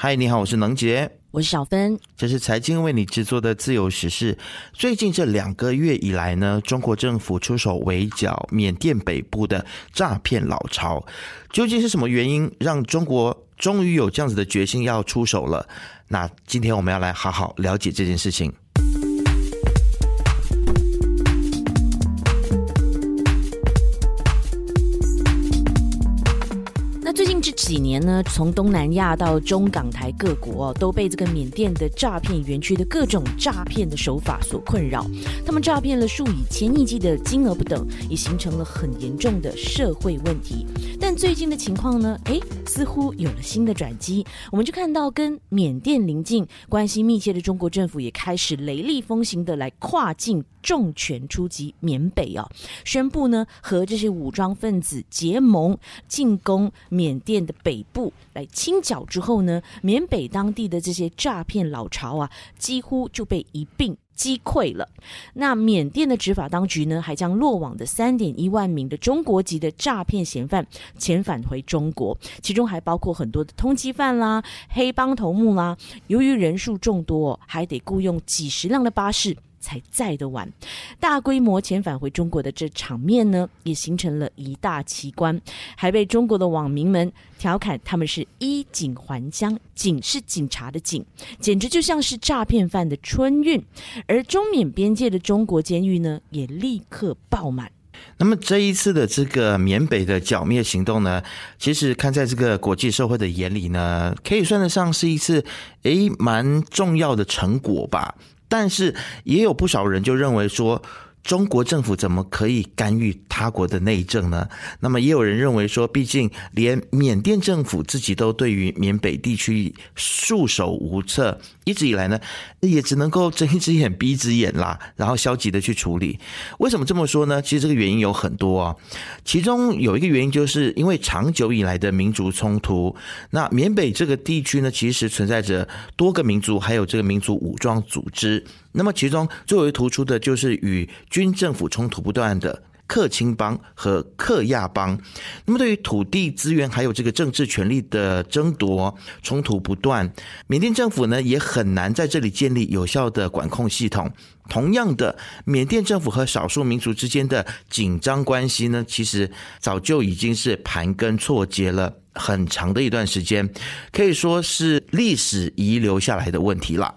嗨，你好，我是能杰，我是小芬，这是财经为你制作的自由时事。最近这两个月以来呢，中国政府出手围剿缅甸北部的诈骗老巢，究竟是什么原因让中国终于有这样子的决心要出手了？那今天我们要来好好了解这件事情。这几年呢，从东南亚到中港台各国哦，都被这个缅甸的诈骗园区的各种诈骗的手法所困扰。他们诈骗了数以千亿计的金额不等，也形成了很严重的社会问题。但最近的情况呢，哎，似乎有了新的转机。我们就看到，跟缅甸邻近、关系密切的中国政府也开始雷厉风行的来跨境重拳出击缅北啊，宣布呢和这些武装分子结盟，进攻缅。甸的北部来清剿之后呢，缅北当地的这些诈骗老巢啊，几乎就被一并击溃了。那缅甸的执法当局呢，还将落网的三点一万名的中国籍的诈骗嫌犯遣返回中国，其中还包括很多的通缉犯啦、黑帮头目啦。由于人数众多，还得雇佣几十辆的巴士。才载得完，大规模遣返回中国的这场面呢，也形成了一大奇观，还被中国的网民们调侃他们是衣锦还乡，警是警察的警，简直就像是诈骗犯的春运。而中缅边界的中国监狱呢，也立刻爆满。那么这一次的这个缅北的剿灭行动呢，其实看在这个国际社会的眼里呢，可以算得上是一次诶蛮重要的成果吧。但是也有不少人就认为说。中国政府怎么可以干预他国的内政呢？那么也有人认为说，毕竟连缅甸政府自己都对于缅北地区束手无策，一直以来呢，也只能够睁一只眼闭一只眼啦，然后消极的去处理。为什么这么说呢？其实这个原因有很多啊，其中有一个原因就是因为长久以来的民族冲突。那缅北这个地区呢，其实存在着多个民族，还有这个民族武装组织。那么，其中最为突出的就是与军政府冲突不断的克钦邦和克亚邦。那么，对于土地资源还有这个政治权力的争夺，冲突不断，缅甸政府呢也很难在这里建立有效的管控系统。同样的，缅甸政府和少数民族之间的紧张关系呢，其实早就已经是盘根错节了很长的一段时间，可以说是历史遗留下来的问题了。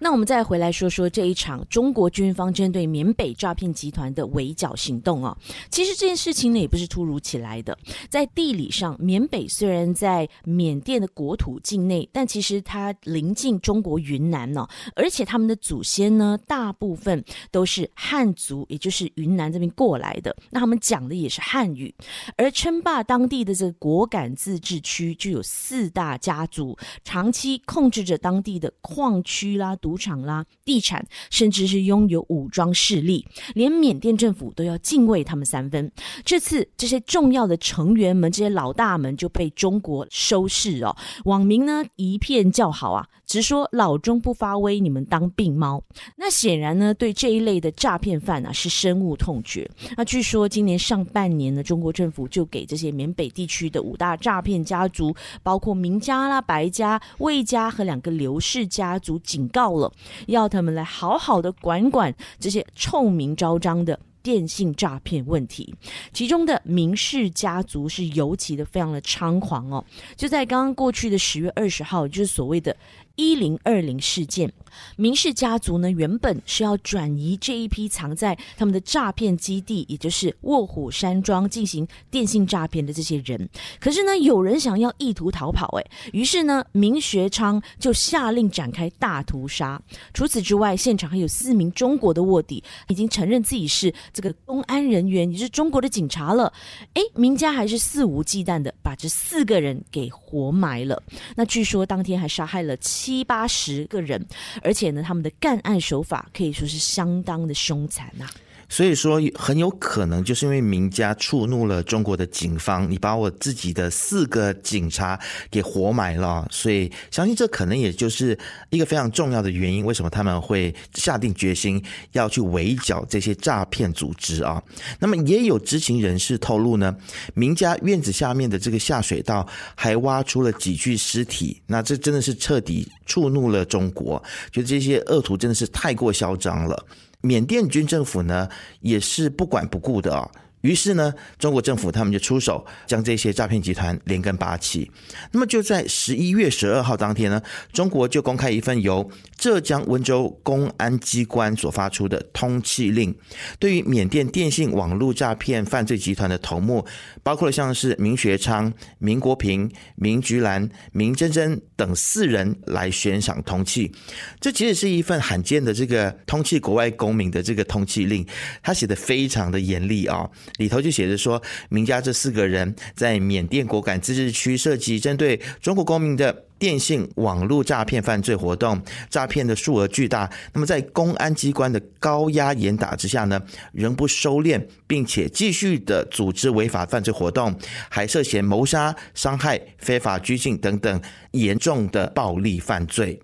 那我们再回来说说这一场中国军方针对缅北诈骗集团的围剿行动啊。其实这件事情呢也不是突如其来的，在地理上，缅北虽然在缅甸的国土境内，但其实它临近中国云南呢，而且他们的祖先呢大部分都是汉族，也就是云南这边过来的，那他们讲的也是汉语。而称霸当地的这个果敢自治区，就有四大家族长期控制着当地的矿区啦。赌场啦，地产，甚至是拥有武装势力，连缅甸政府都要敬畏他们三分。这次这些重要的成员们，这些老大们就被中国收视哦。网民呢一片叫好啊，直说老中不发威，你们当病猫。那显然呢，对这一类的诈骗犯啊是深恶痛绝。那据说今年上半年呢，中国政府就给这些缅北地区的五大诈骗家族，包括明家啦、白家、魏家和两个刘氏家族警告。了，要他们来好好的管管这些臭名昭彰的电信诈骗问题。其中的明氏家族是尤其的非常的猖狂哦。就在刚刚过去的十月二十号，就是所谓的。一零二零事件，明氏家族呢原本是要转移这一批藏在他们的诈骗基地，也就是卧虎山庄进行电信诈骗的这些人。可是呢，有人想要意图逃跑，哎，于是呢，明学昌就下令展开大屠杀。除此之外，现场还有四名中国的卧底已经承认自己是这个公安人员，也是中国的警察了。哎，明家还是肆无忌惮的把这四个人给活埋了。那据说当天还杀害了七。七八十个人，而且呢，他们的干案手法可以说是相当的凶残呐。所以说很有可能就是因为名家触怒了中国的警方，你把我自己的四个警察给活埋了，所以相信这可能也就是一个非常重要的原因，为什么他们会下定决心要去围剿这些诈骗组织啊？那么也有知情人士透露呢，名家院子下面的这个下水道还挖出了几具尸体，那这真的是彻底触怒了中国，觉得这些恶徒真的是太过嚣张了。缅甸军政府呢，也是不管不顾的啊。于是呢，中国政府他们就出手，将这些诈骗集团连根拔起。那么就在十一月十二号当天呢，中国就公开一份由浙江温州公安机关所发出的通缉令，对于缅甸电信网络诈骗犯罪集团的头目，包括了像是明学昌、明国平、明菊兰、明珍珍等四人来悬赏通缉。这其实是一份罕见的这个通缉国外公民的这个通缉令，他写的非常的严厉啊。里头就写着说，名家这四个人在缅甸果敢自治区涉及针对中国公民的电信网络诈骗犯罪活动，诈骗的数额巨大。那么在公安机关的高压严打之下呢，仍不收敛，并且继续的组织违法犯罪活动，还涉嫌谋杀、伤害、非法拘禁等等严重的暴力犯罪。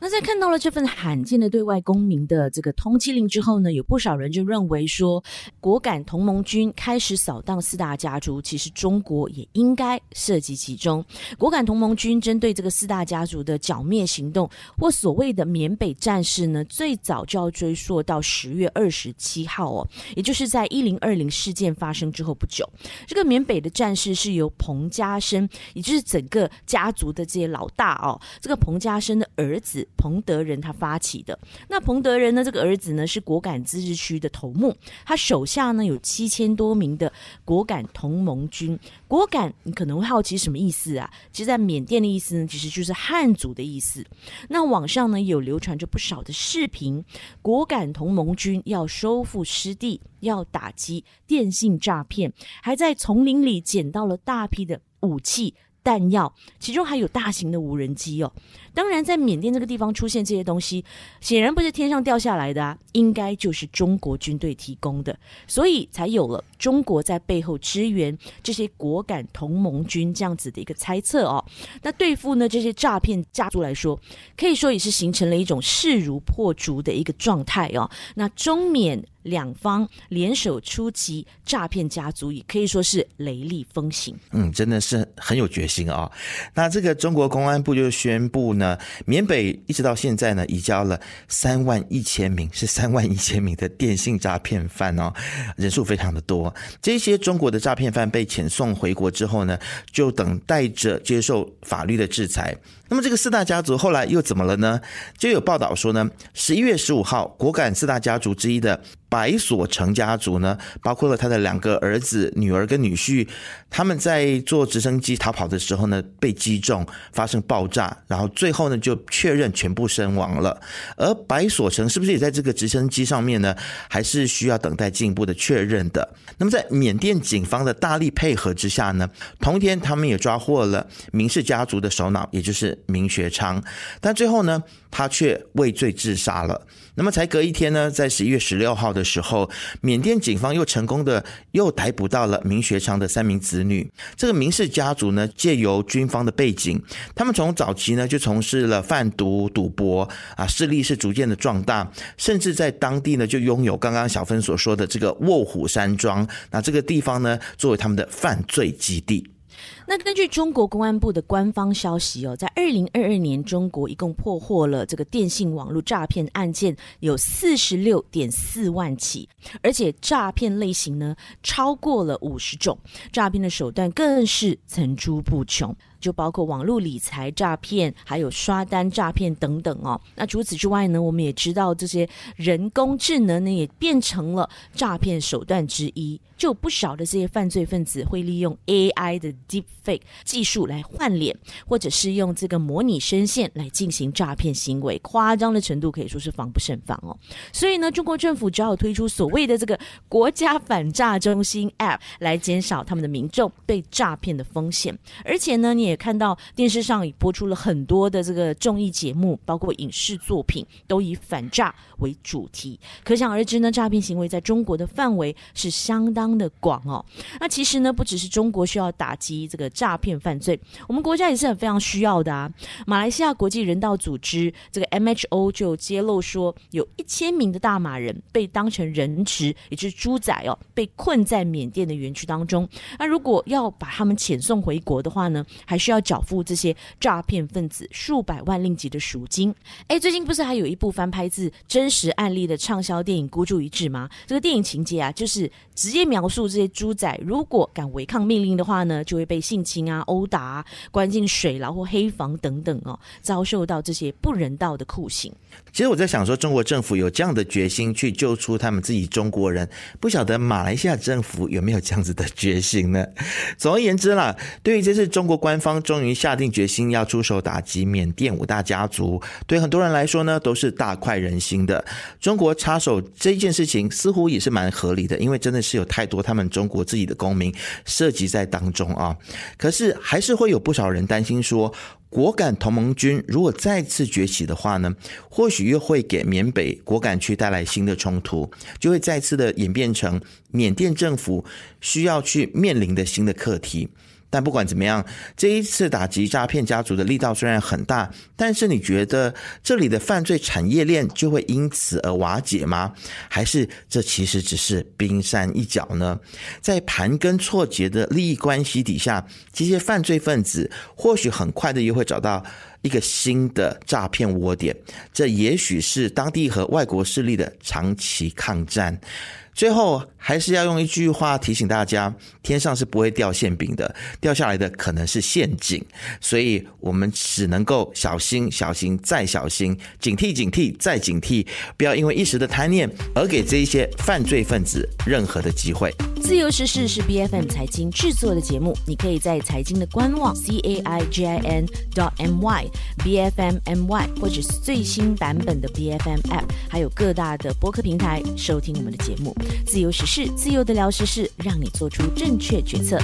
那在看到了这份罕见的对外公民的这个通缉令之后呢，有不少人就认为说，果敢同盟军开始扫荡四大家族，其实中国也应该涉及其中。果敢同盟军针对这个四大家族的剿灭行动，或所谓的缅北战事呢，最早就要追溯到十月二十七号哦，也就是在一零二零事件发生之后不久。这个缅北的战事是由彭家声，也就是整个家族的这些老大哦，这个彭家声的儿子。彭德仁他发起的，那彭德仁呢？这个儿子呢是果敢自治区的头目，他手下呢有七千多名的果敢同盟军。果敢，你可能会好奇什么意思啊？其实，在缅甸的意思呢，其实就是汉族的意思。那网上呢有流传着不少的视频，果敢同盟军要收复失地，要打击电信诈骗，还在丛林里捡到了大批的武器。弹药，其中还有大型的无人机哦。当然，在缅甸这个地方出现这些东西，显然不是天上掉下来的啊，应该就是中国军队提供的，所以才有了中国在背后支援这些果敢同盟军这样子的一个猜测哦。那对付呢这些诈骗家族来说，可以说也是形成了一种势如破竹的一个状态哦。那中缅。两方联手出击诈骗家族，也可以说是雷厉风行。嗯，真的是很有决心啊。那这个中国公安部就宣布呢，缅北一直到现在呢，移交了三万一千名，是三万一千名的电信诈骗犯哦，人数非常的多。这些中国的诈骗犯被遣送回国之后呢，就等待着接受法律的制裁。那么这个四大家族后来又怎么了呢？就有报道说呢，十一月十五号，果敢四大家族之一的白所成家族呢，包括了他的两个儿子、女儿跟女婿，他们在坐直升机逃跑的时候呢，被击中，发生爆炸，然后最后呢就确认全部身亡了。而白所成是不是也在这个直升机上面呢？还是需要等待进一步的确认的。那么在缅甸警方的大力配合之下呢，同一天他们也抓获了明氏家族的首脑，也就是。明学昌，但最后呢，他却畏罪自杀了。那么才隔一天呢，在十一月十六号的时候，缅甸警方又成功的又逮捕到了明学昌的三名子女。这个明氏家族呢，借由军方的背景，他们从早期呢就从事了贩毒、赌博啊，势力是逐渐的壮大，甚至在当地呢就拥有刚刚小芬所说的这个卧虎山庄，那这个地方呢作为他们的犯罪基地。那根据中国公安部的官方消息哦，在二零二二年，中国一共破获了这个电信网络诈骗案件有四十六点四万起，而且诈骗类型呢超过了五十种，诈骗的手段更是层出不穷，就包括网络理财诈骗，还有刷单诈骗等等哦。那除此之外呢，我们也知道这些人工智能呢也变成了诈骗手段之一。就有不少的这些犯罪分子会利用 AI 的 Deepfake 技术来换脸，或者是用这个模拟声线来进行诈骗行为，夸张的程度可以说是防不胜防哦。所以呢，中国政府只好推出所谓的这个国家反诈中心 App 来减少他们的民众被诈骗的风险。而且呢，你也看到电视上已播出了很多的这个综艺节目，包括影视作品，都以反诈为主题。可想而知呢，诈骗行为在中国的范围是相当的广哦。那其实呢，不只是中国需要打击这个诈骗犯罪，我们国家也是很非常需要的啊。马来西亚国际人道组织这个 MHO 就揭露说，有一千名的大马人被当成人质，也就是猪仔哦，被困在缅甸的园区当中。那如果要把他们遣送回国的话呢，还需要缴付这些诈骗分子数百万令吉的赎金。哎，最近不是还有一部翻拍自真实案例的畅销电影《孤注一掷》吗？这个电影情节啊，就是直接描述这些猪仔如果敢违抗命令的话呢，就会被性侵啊、殴打、啊、关进水牢或黑房等等哦，遭受到这些不人道的酷刑。其实我在想说，中国政府有这样的决心去救出他们自己中国人，不晓得马来西亚政府有没有这样子的决心呢？总而言之啦，对于这次中国官方方终于下定决心要出手打击缅甸五大家族，对很多人来说呢，都是大快人心的。中国插手这件事情似乎也是蛮合理的，因为真的是有太多他们中国自己的公民涉及在当中啊。可是还是会有不少人担心说。果敢同盟军如果再次崛起的话呢，或许又会给缅北果敢区带来新的冲突，就会再次的演变成缅甸政府需要去面临的新的课题。但不管怎么样，这一次打击诈骗家族的力道虽然很大，但是你觉得这里的犯罪产业链就会因此而瓦解吗？还是这其实只是冰山一角呢？在盘根错节的利益关系底下，这些犯罪分子或许很快的又会找到一个新的诈骗窝点。这也许是当地和外国势力的长期抗战。最后还是要用一句话提醒大家：天上是不会掉馅饼的，掉下来的可能是陷阱。所以我们只能够小心、小心再小心，警惕、警惕再警惕，不要因为一时的贪念而给这一些犯罪分子任何的机会。自由时事是 B F M 财经制作的节目，你可以在财经的官网 c a i g i n dot m y b f m m y 或者是最新版本的 B F M App，还有各大的播客平台收听我们的节目。自由时事，自由的聊时事，让你做出正确决策。